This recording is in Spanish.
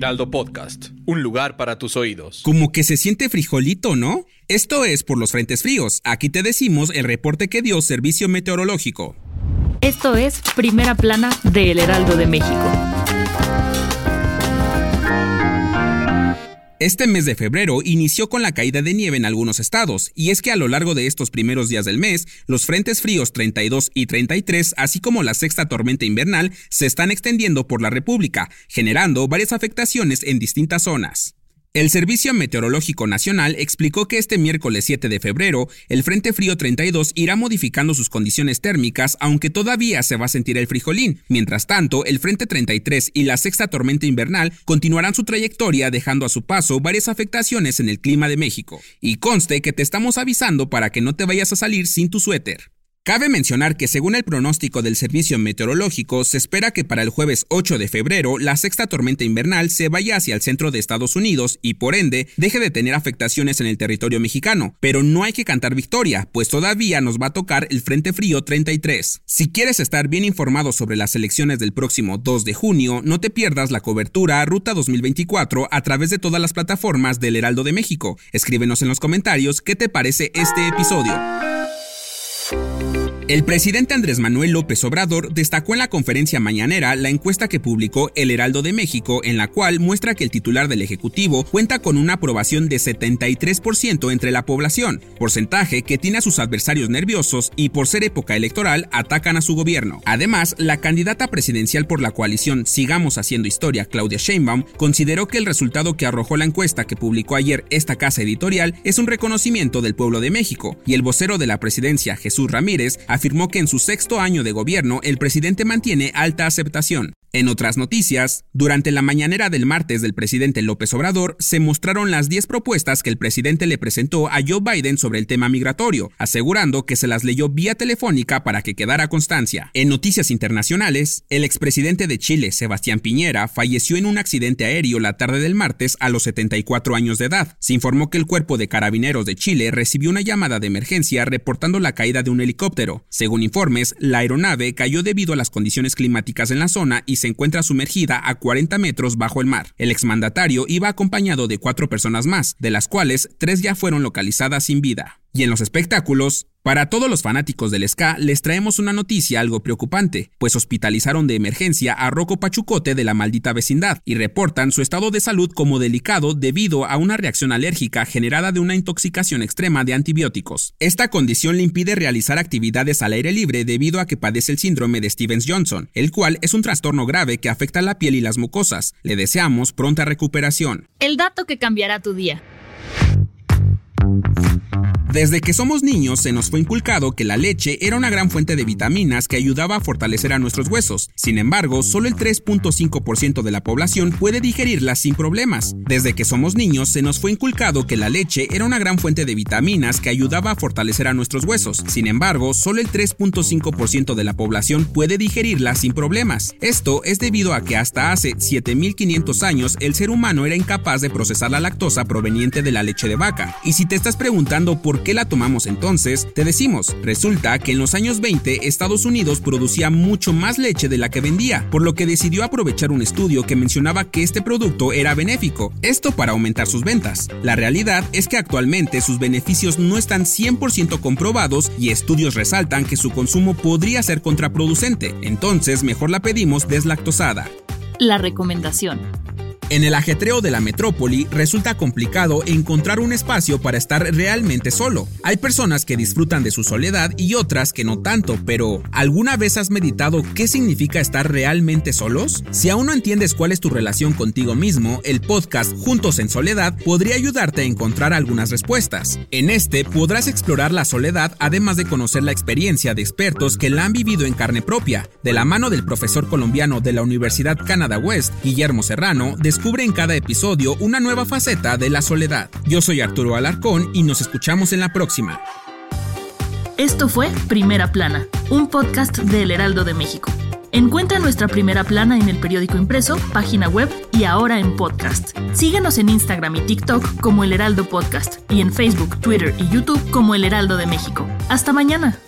Heraldo Podcast, un lugar para tus oídos. Como que se siente frijolito, ¿no? Esto es por los frentes fríos. Aquí te decimos el reporte que dio Servicio Meteorológico. Esto es Primera Plana de El Heraldo de México. Este mes de febrero inició con la caída de nieve en algunos estados, y es que a lo largo de estos primeros días del mes, los frentes fríos 32 y 33, así como la sexta tormenta invernal, se están extendiendo por la República, generando varias afectaciones en distintas zonas. El Servicio Meteorológico Nacional explicó que este miércoles 7 de febrero, el Frente Frío 32 irá modificando sus condiciones térmicas, aunque todavía se va a sentir el frijolín. Mientras tanto, el Frente 33 y la sexta tormenta invernal continuarán su trayectoria, dejando a su paso varias afectaciones en el clima de México. Y conste que te estamos avisando para que no te vayas a salir sin tu suéter. Cabe mencionar que según el pronóstico del Servicio Meteorológico, se espera que para el jueves 8 de febrero la sexta tormenta invernal se vaya hacia el centro de Estados Unidos y por ende deje de tener afectaciones en el territorio mexicano. Pero no hay que cantar victoria, pues todavía nos va a tocar el Frente Frío 33. Si quieres estar bien informado sobre las elecciones del próximo 2 de junio, no te pierdas la cobertura Ruta 2024 a través de todas las plataformas del Heraldo de México. Escríbenos en los comentarios qué te parece este episodio. El presidente Andrés Manuel López Obrador destacó en la conferencia mañanera la encuesta que publicó El Heraldo de México, en la cual muestra que el titular del Ejecutivo cuenta con una aprobación de 73% entre la población, porcentaje que tiene a sus adversarios nerviosos y por ser época electoral atacan a su gobierno. Además, la candidata presidencial por la coalición Sigamos Haciendo Historia, Claudia Sheinbaum, consideró que el resultado que arrojó la encuesta que publicó ayer esta casa editorial es un reconocimiento del pueblo de México, y el vocero de la presidencia, Jesús Ramírez, afirmó que en su sexto año de gobierno el presidente mantiene alta aceptación. En otras noticias, durante la mañanera del martes del presidente López Obrador se mostraron las 10 propuestas que el presidente le presentó a Joe Biden sobre el tema migratorio, asegurando que se las leyó vía telefónica para que quedara constancia. En noticias internacionales, el expresidente de Chile, Sebastián Piñera, falleció en un accidente aéreo la tarde del martes a los 74 años de edad. Se informó que el cuerpo de carabineros de Chile recibió una llamada de emergencia reportando la caída de un helicóptero. Según informes, la aeronave cayó debido a las condiciones climáticas en la zona y se encuentra sumergida a 40 metros bajo el mar. El exmandatario iba acompañado de cuatro personas más, de las cuales tres ya fueron localizadas sin vida. Y en los espectáculos, para todos los fanáticos del ska les traemos una noticia algo preocupante, pues hospitalizaron de emergencia a Rocco Pachucote de la maldita vecindad y reportan su estado de salud como delicado debido a una reacción alérgica generada de una intoxicación extrema de antibióticos. Esta condición le impide realizar actividades al aire libre debido a que padece el síndrome de Stevens Johnson, el cual es un trastorno grave que afecta la piel y las mucosas. Le deseamos pronta recuperación. El dato que cambiará tu día. Desde que somos niños se nos fue inculcado que la leche era una gran fuente de vitaminas que ayudaba a fortalecer a nuestros huesos. Sin embargo, solo el 3.5% de la población puede digerirla sin problemas. Desde que somos niños se nos fue inculcado que la leche era una gran fuente de vitaminas que ayudaba a fortalecer a nuestros huesos. Sin embargo, solo el 3.5% de la población puede digerirla sin problemas. Esto es debido a que hasta hace 7500 años el ser humano era incapaz de procesar la lactosa proveniente de la leche de vaca. Y si te estás preguntando por qué la tomamos entonces? Te decimos, resulta que en los años 20 Estados Unidos producía mucho más leche de la que vendía, por lo que decidió aprovechar un estudio que mencionaba que este producto era benéfico, esto para aumentar sus ventas. La realidad es que actualmente sus beneficios no están 100% comprobados y estudios resaltan que su consumo podría ser contraproducente, entonces mejor la pedimos deslactosada. La recomendación. En el ajetreo de la metrópoli resulta complicado encontrar un espacio para estar realmente solo. Hay personas que disfrutan de su soledad y otras que no tanto, pero ¿alguna vez has meditado qué significa estar realmente solos? Si aún no entiendes cuál es tu relación contigo mismo, el podcast Juntos en Soledad podría ayudarte a encontrar algunas respuestas. En este podrás explorar la soledad además de conocer la experiencia de expertos que la han vivido en carne propia. De la mano del profesor colombiano de la Universidad Canada West, Guillermo Serrano, en cada episodio una nueva faceta de la soledad. Yo soy Arturo Alarcón y nos escuchamos en la próxima. Esto fue Primera Plana, un podcast de El Heraldo de México. Encuentra nuestra primera plana en el periódico impreso, página web y ahora en podcast. Síguenos en Instagram y TikTok como El Heraldo Podcast y en Facebook, Twitter y YouTube como El Heraldo de México. Hasta mañana.